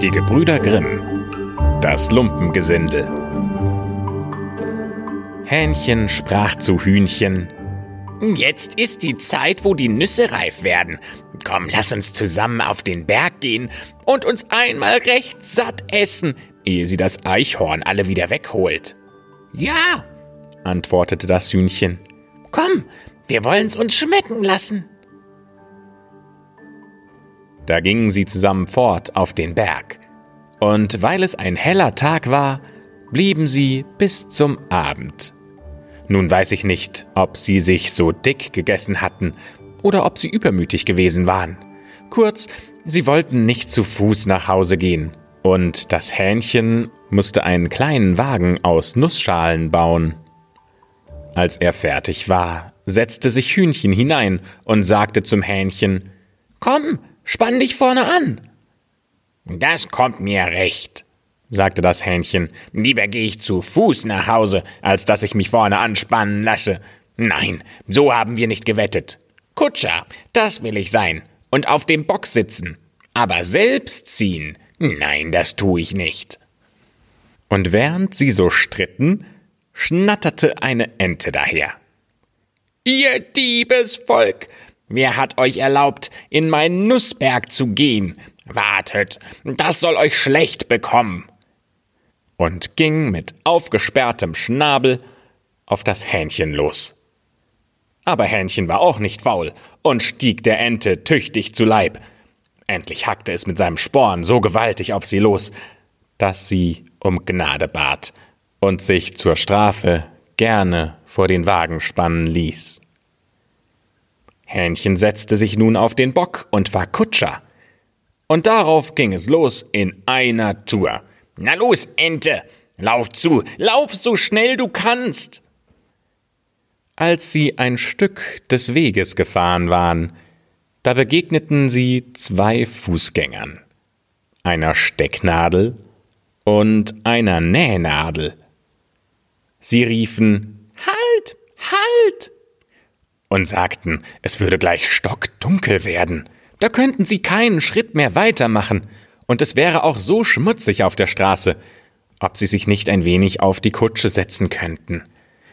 Die Gebrüder Grimm. Das Lumpengesindel. Hähnchen sprach zu Hühnchen. Jetzt ist die Zeit, wo die Nüsse reif werden. Komm, lass uns zusammen auf den Berg gehen und uns einmal recht satt essen, ehe sie das Eichhorn alle wieder wegholt. Ja, antwortete das Hühnchen. Komm, wir wollen's uns schmecken lassen. Da gingen sie zusammen fort auf den Berg. Und weil es ein heller Tag war, blieben sie bis zum Abend. Nun weiß ich nicht, ob sie sich so dick gegessen hatten oder ob sie übermütig gewesen waren. Kurz, sie wollten nicht zu Fuß nach Hause gehen, und das Hähnchen musste einen kleinen Wagen aus Nussschalen bauen. Als er fertig war, setzte sich Hühnchen hinein und sagte zum Hähnchen Komm, Spann dich vorne an. Das kommt mir recht, sagte das Hähnchen. Lieber gehe ich zu Fuß nach Hause, als dass ich mich vorne anspannen lasse. Nein, so haben wir nicht gewettet. Kutscher, das will ich sein, und auf dem Bock sitzen. Aber selbst ziehen, nein, das tue ich nicht. Und während sie so stritten, schnatterte eine Ente daher. Ihr Diebesvolk, Wer hat euch erlaubt, in meinen Nussberg zu gehen? Wartet, das soll euch schlecht bekommen. Und ging mit aufgesperrtem Schnabel auf das Hähnchen los. Aber Hähnchen war auch nicht faul und stieg der Ente tüchtig zu Leib. Endlich hackte es mit seinem Sporn so gewaltig auf sie los, dass sie um Gnade bat und sich zur Strafe gerne vor den Wagen spannen ließ. Hähnchen setzte sich nun auf den Bock und war Kutscher. Und darauf ging es los in einer Tour. Na los, Ente, lauf zu, lauf so schnell du kannst. Als sie ein Stück des Weges gefahren waren, da begegneten sie zwei Fußgängern, einer Stecknadel und einer Nähnadel. Sie riefen Halt, halt, und sagten, es würde gleich stockdunkel werden. Da könnten sie keinen Schritt mehr weitermachen, und es wäre auch so schmutzig auf der Straße, ob sie sich nicht ein wenig auf die Kutsche setzen könnten.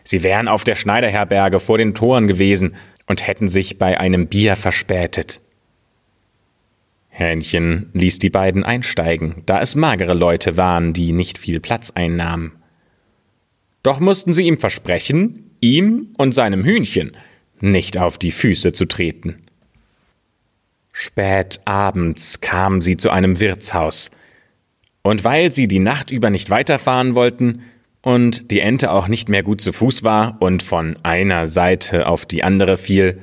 Sie wären auf der Schneiderherberge vor den Toren gewesen und hätten sich bei einem Bier verspätet. Hähnchen ließ die beiden einsteigen, da es magere Leute waren, die nicht viel Platz einnahmen. Doch mussten sie ihm versprechen, ihm und seinem Hühnchen, nicht auf die Füße zu treten. Spät abends kamen sie zu einem Wirtshaus, und weil sie die Nacht über nicht weiterfahren wollten und die Ente auch nicht mehr gut zu Fuß war und von einer Seite auf die andere fiel,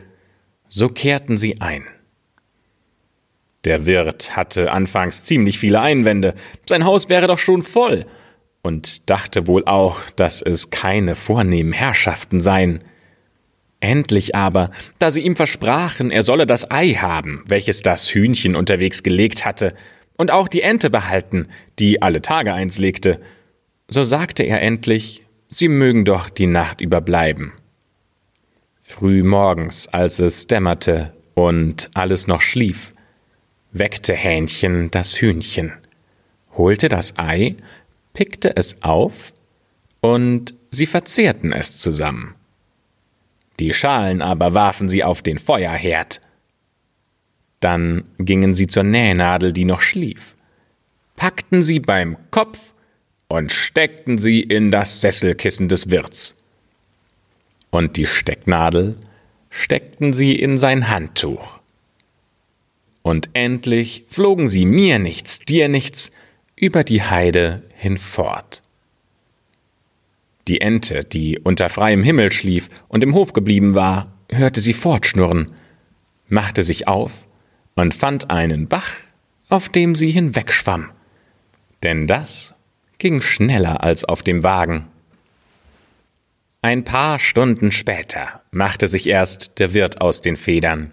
so kehrten sie ein. Der Wirt hatte anfangs ziemlich viele Einwände, sein Haus wäre doch schon voll, und dachte wohl auch, dass es keine vornehmen Herrschaften seien. Endlich aber, da sie ihm versprachen, er solle das Ei haben, welches das Hühnchen unterwegs gelegt hatte, und auch die Ente behalten, die alle Tage eins legte, so sagte er endlich, sie mögen doch die Nacht überbleiben. Früh morgens, als es dämmerte und alles noch schlief, weckte Hähnchen das Hühnchen, holte das Ei, pickte es auf, und sie verzehrten es zusammen. Die Schalen aber warfen sie auf den Feuerherd. Dann gingen sie zur Nähnadel, die noch schlief, packten sie beim Kopf und steckten sie in das Sesselkissen des Wirts. Und die Stecknadel steckten sie in sein Handtuch. Und endlich flogen sie mir nichts, dir nichts, über die Heide hinfort. Die Ente, die unter freiem Himmel schlief und im Hof geblieben war, hörte sie fortschnurren, machte sich auf und fand einen Bach, auf dem sie hinwegschwamm. Denn das ging schneller als auf dem Wagen. Ein paar Stunden später machte sich erst der Wirt aus den Federn,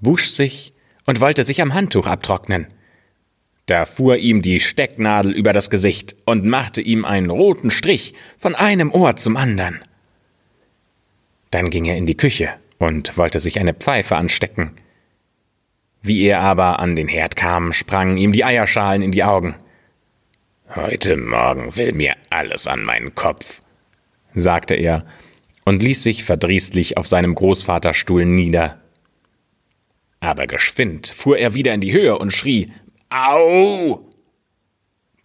wusch sich und wollte sich am Handtuch abtrocknen. Da fuhr ihm die Stecknadel über das Gesicht und machte ihm einen roten Strich von einem Ohr zum andern. Dann ging er in die Küche und wollte sich eine Pfeife anstecken. Wie er aber an den Herd kam, sprangen ihm die Eierschalen in die Augen. Heute Morgen will mir alles an meinen Kopf, sagte er und ließ sich verdrießlich auf seinem Großvaterstuhl nieder. Aber geschwind fuhr er wieder in die Höhe und schrie Au!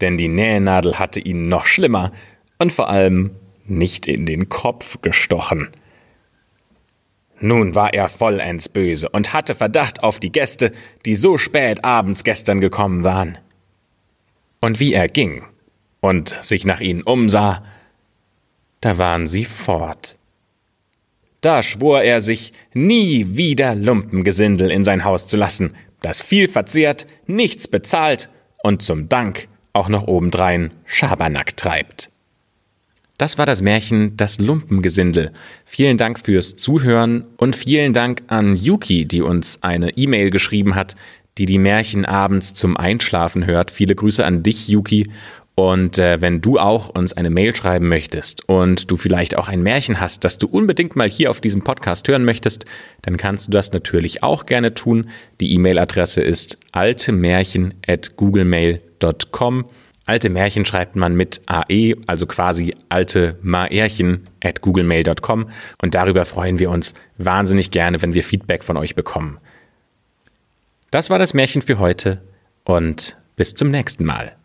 Denn die Nähnadel hatte ihn noch schlimmer und vor allem nicht in den Kopf gestochen. Nun war er vollends böse und hatte Verdacht auf die Gäste, die so spät abends gestern gekommen waren. Und wie er ging und sich nach ihnen umsah, da waren sie fort. Da schwor er sich, nie wieder Lumpengesindel in sein Haus zu lassen, das viel verzehrt, nichts bezahlt und zum Dank auch noch obendrein Schabernack treibt. Das war das Märchen Das Lumpengesindel. Vielen Dank fürs Zuhören und vielen Dank an Yuki, die uns eine E-Mail geschrieben hat, die die Märchen abends zum Einschlafen hört. Viele Grüße an dich, Yuki. Und äh, wenn du auch uns eine Mail schreiben möchtest und du vielleicht auch ein Märchen hast, das du unbedingt mal hier auf diesem Podcast hören möchtest, dann kannst du das natürlich auch gerne tun. Die E-Mail-Adresse ist altemärchen@googlemail.com. Alte Märchen schreibt man mit AE, also quasi alte Märchen at googlemail.com und darüber freuen wir uns wahnsinnig gerne, wenn wir Feedback von euch bekommen. Das war das Märchen für heute und bis zum nächsten Mal.